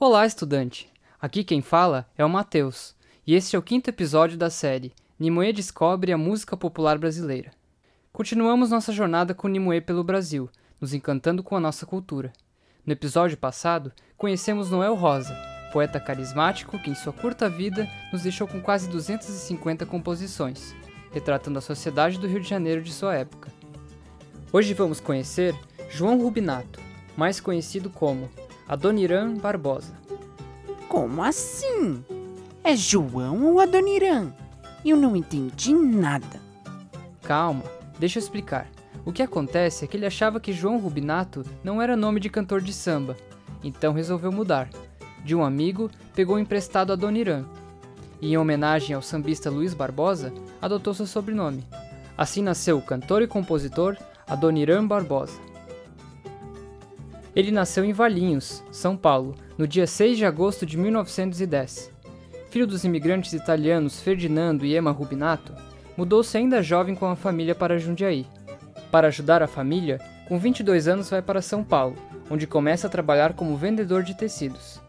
Olá, estudante! Aqui quem fala é o Matheus, e este é o quinto episódio da série Nimue Descobre a Música Popular Brasileira. Continuamos nossa jornada com Nimue pelo Brasil, nos encantando com a nossa cultura. No episódio passado, conhecemos Noel Rosa, poeta carismático que em sua curta vida nos deixou com quase 250 composições, retratando a sociedade do Rio de Janeiro de sua época. Hoje vamos conhecer João Rubinato, mais conhecido como Adoniran Barbosa. Como assim? É João ou Adoniran? Eu não entendi nada. Calma, deixa eu explicar. O que acontece é que ele achava que João Rubinato não era nome de cantor de samba, então resolveu mudar. De um amigo, pegou emprestado Adoniran. E em homenagem ao sambista Luiz Barbosa, adotou seu sobrenome. Assim nasceu o cantor e compositor Adoniran Barbosa. Ele nasceu em Valinhos, São Paulo, no dia 6 de agosto de 1910. Filho dos imigrantes italianos Ferdinando e Emma Rubinato, mudou-se ainda jovem com a família para Jundiaí. Para ajudar a família, com 22 anos vai para São Paulo, onde começa a trabalhar como vendedor de tecidos.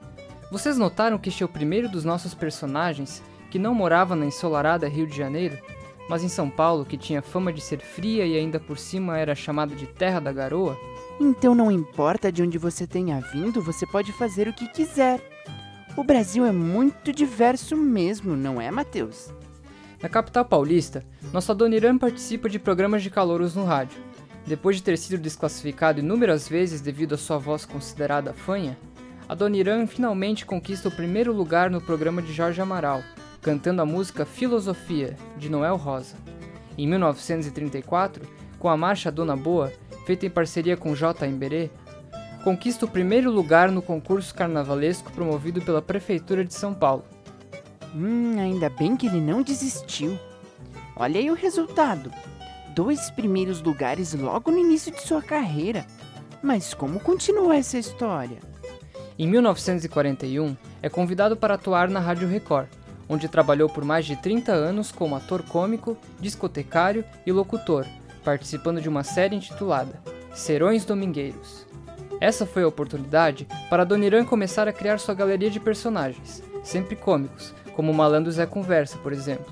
Vocês notaram que este é o primeiro dos nossos personagens que não morava na ensolarada Rio de Janeiro, mas em São Paulo, que tinha fama de ser fria e ainda por cima era chamada de Terra da Garoa? Então não importa de onde você tenha vindo, você pode fazer o que quiser. O Brasil é muito diverso mesmo, não é, Matheus? Na capital paulista, nosso Adoniran participa de programas de calouros no rádio. Depois de ter sido desclassificado inúmeras vezes devido à sua voz considerada fanha, Adoniran finalmente conquista o primeiro lugar no programa de Jorge Amaral, cantando a música Filosofia, de Noel Rosa. Em 1934, com a marcha Dona Boa, feita em parceria com J. Emberê, conquista o primeiro lugar no concurso carnavalesco promovido pela Prefeitura de São Paulo. Hum, ainda bem que ele não desistiu. Olha aí o resultado. Dois primeiros lugares logo no início de sua carreira. Mas como continua essa história? Em 1941, é convidado para atuar na Rádio Record, onde trabalhou por mais de 30 anos como ator cômico, discotecário e locutor, participando de uma série intitulada Serões Domingueiros. Essa foi a oportunidade para Doniran começar a criar sua galeria de personagens, sempre cômicos, como o Malandro Zé Conversa, por exemplo.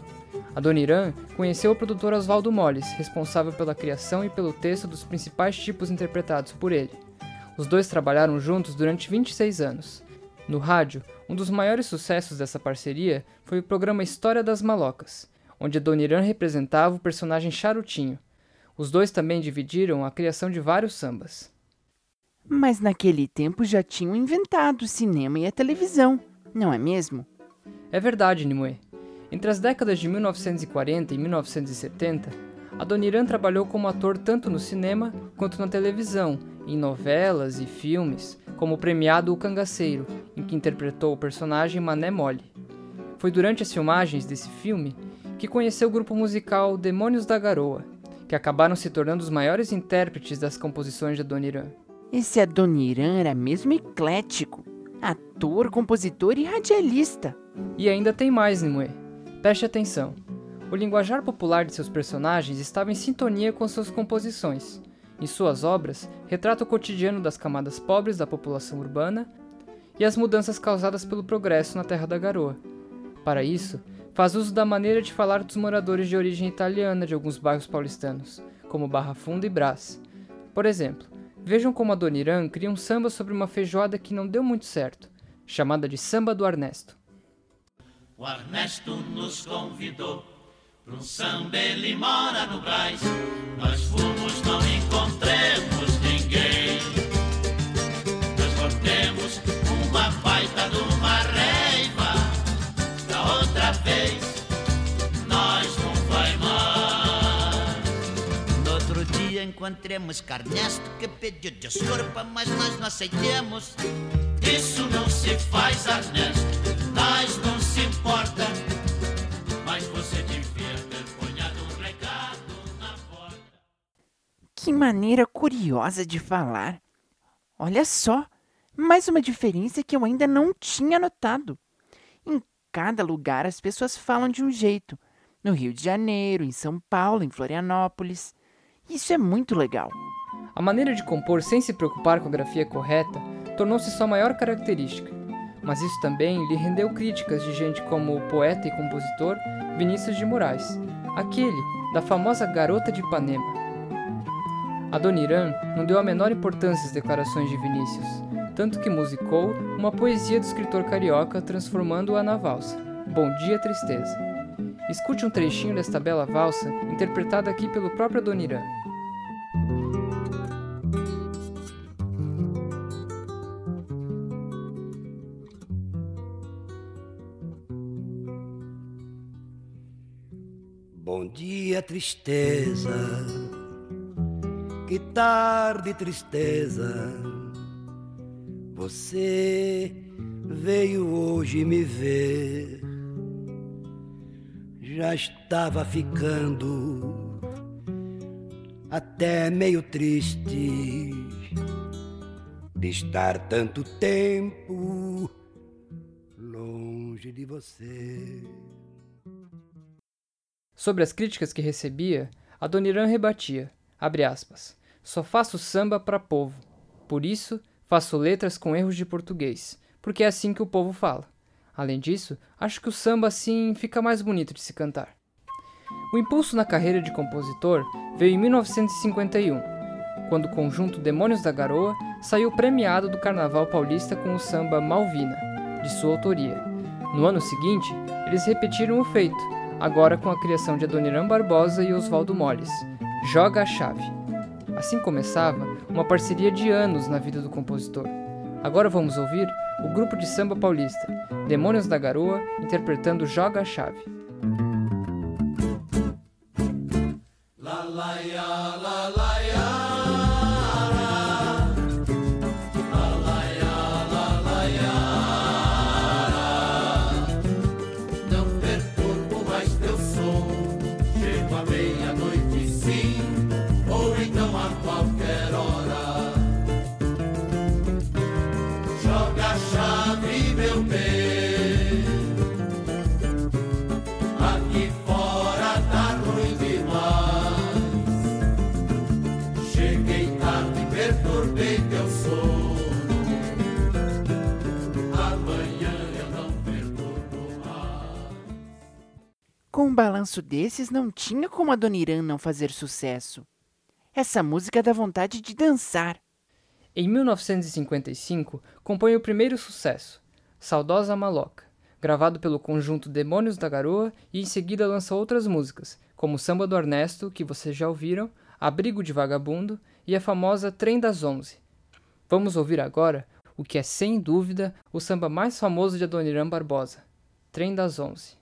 Adoniran conheceu o produtor Oswaldo Molles, responsável pela criação e pelo texto dos principais tipos interpretados por ele. Os dois trabalharam juntos durante 26 anos. No rádio, um dos maiores sucessos dessa parceria foi o programa História das Malocas, onde Adoniran representava o personagem Charutinho. Os dois também dividiram a criação de vários sambas. Mas naquele tempo já tinham inventado o cinema e a televisão, não é mesmo? É verdade, Nimue. Entre as décadas de 1940 e 1970, Adoniran trabalhou como ator tanto no cinema quanto na televisão, em novelas e filmes, como o premiado O Cangaceiro, em que interpretou o personagem Mané Mole. Foi durante as filmagens desse filme que conheceu o grupo musical Demônios da Garoa, que acabaram se tornando os maiores intérpretes das composições de Adoniran. Esse Adoniran era mesmo eclético, ator, compositor e radialista. E ainda tem mais, Nimue. Preste atenção. O linguajar popular de seus personagens estava em sintonia com suas composições. Em suas obras, retrata o cotidiano das camadas pobres da população urbana e as mudanças causadas pelo progresso na Terra da Garoa. Para isso, faz uso da maneira de falar dos moradores de origem italiana de alguns bairros paulistanos, como Barra Funda e Brás. Por exemplo, vejam como a Doniran cria um samba sobre uma feijoada que não deu muito certo, chamada de Samba do Arnesto. O Ernesto nos convidou para um samba, ele mora no Brás. Nós fomos, não encontremos encontremos Carnesto que pediu desculpa, mas nós não aceitemos. Isso não se faz, Ernesto. Nós não se importa. Mas você devia ter ponhado um recado na porta. Que maneira curiosa de falar. Olha só, mais uma diferença que eu ainda não tinha notado. Em cada lugar as pessoas falam de um jeito. No Rio de Janeiro, em São Paulo, em Florianópolis. Isso é muito legal. A maneira de compor sem se preocupar com a grafia correta tornou-se sua maior característica. mas isso também lhe rendeu críticas de gente como o poeta e compositor Vinícius de Moraes, aquele da famosa Garota de Ipanema. Adoniran não deu a menor importância às declarações de Vinícius, tanto que musicou uma poesia do escritor carioca transformando-a na valsa, Bom Dia Tristeza. Escute um trechinho desta bela valsa, interpretada aqui pelo próprio Adoniran. Dia, tristeza. Que tarde, tristeza. Você veio hoje me ver. Já estava ficando até meio triste de estar tanto tempo longe de você. Sobre as críticas que recebia, Adoniran rebatia, aspas, só faço samba para povo, por isso faço letras com erros de português, porque é assim que o povo fala. Além disso, acho que o samba assim fica mais bonito de se cantar. O impulso na carreira de compositor veio em 1951, quando o conjunto Demônios da Garoa saiu premiado do Carnaval Paulista com o samba Malvina, de sua autoria. No ano seguinte, eles repetiram o feito, agora com a criação de Adoniran Barbosa e Oswaldo Molles, Joga a Chave. Assim começava uma parceria de anos na vida do compositor. Agora vamos ouvir o grupo de samba paulista, Demônios da Garoa, interpretando Joga a Chave. You. Um balanço desses, não tinha como a Dona Irã não fazer sucesso. Essa música dá vontade de dançar. Em 1955, compõe o primeiro sucesso, Saudosa Maloca, gravado pelo conjunto Demônios da Garoa e em seguida lança outras músicas, como Samba do Ernesto, que vocês já ouviram, Abrigo de Vagabundo e a famosa Trem das Onze. Vamos ouvir agora o que é sem dúvida o samba mais famoso de Adoniran Barbosa, Trem das Onze.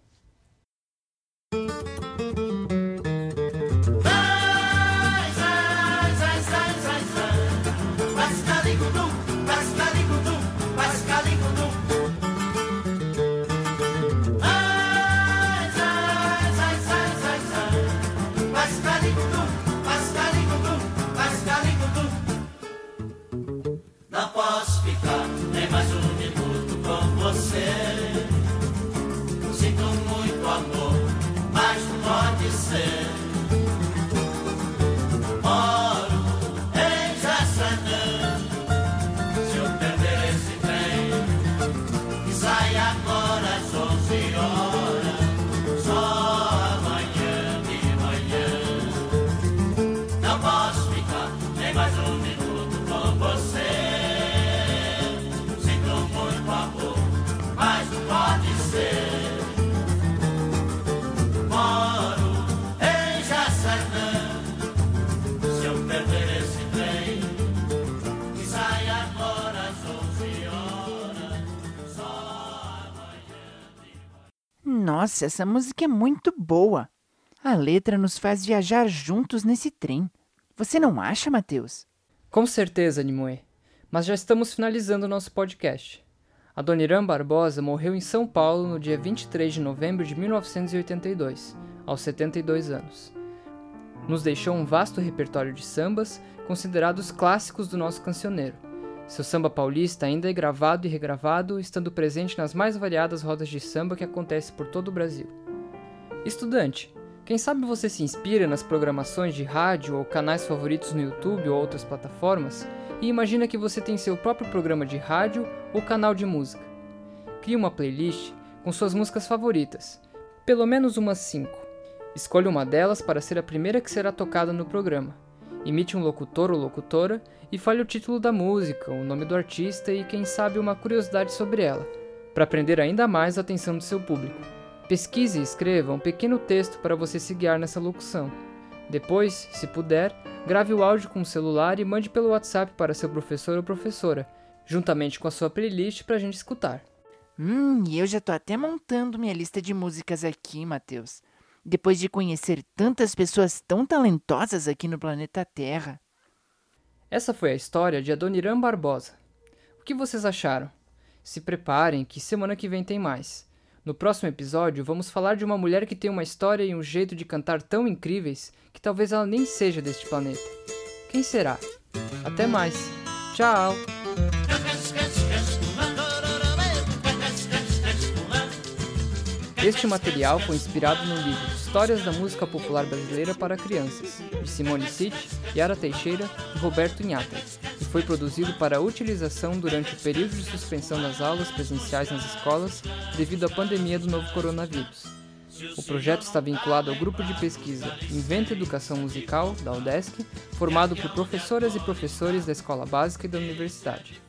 Nossa, essa música é muito boa. A letra nos faz viajar juntos nesse trem. Você não acha, Matheus? Com certeza, Nimue. Mas já estamos finalizando o nosso podcast. Adoniran Barbosa morreu em São Paulo no dia 23 de novembro de 1982, aos 72 anos. Nos deixou um vasto repertório de sambas, considerados clássicos do nosso cancioneiro. Seu samba paulista ainda é gravado e regravado, estando presente nas mais variadas rodas de samba que acontecem por todo o Brasil. Estudante, quem sabe você se inspira nas programações de rádio ou canais favoritos no YouTube ou outras plataformas e imagina que você tem seu próprio programa de rádio ou canal de música. Crie uma playlist com suas músicas favoritas, pelo menos umas 5. Escolha uma delas para ser a primeira que será tocada no programa. Imite um locutor ou locutora e fale o título da música, o nome do artista e, quem sabe, uma curiosidade sobre ela, para prender ainda mais a atenção do seu público. Pesquise e escreva um pequeno texto para você se guiar nessa locução. Depois, se puder, grave o áudio com o celular e mande pelo WhatsApp para seu professor ou professora, juntamente com a sua playlist para a gente escutar. Hum, eu já tô até montando minha lista de músicas aqui, Matheus. Depois de conhecer tantas pessoas tão talentosas aqui no planeta Terra. Essa foi a história de Adoniran Barbosa. O que vocês acharam? Se preparem que semana que vem tem mais. No próximo episódio, vamos falar de uma mulher que tem uma história e um jeito de cantar tão incríveis que talvez ela nem seja deste planeta. Quem será? Até mais. Tchau! Este material foi inspirado no livro Histórias da Música Popular Brasileira para Crianças, de Simone City, Yara Teixeira e Roberto Inhata, e foi produzido para utilização durante o período de suspensão das aulas presenciais nas escolas devido à pandemia do novo coronavírus. O projeto está vinculado ao grupo de pesquisa Inventa Educação Musical, da UDESC, formado por professoras e professores da escola básica e da universidade.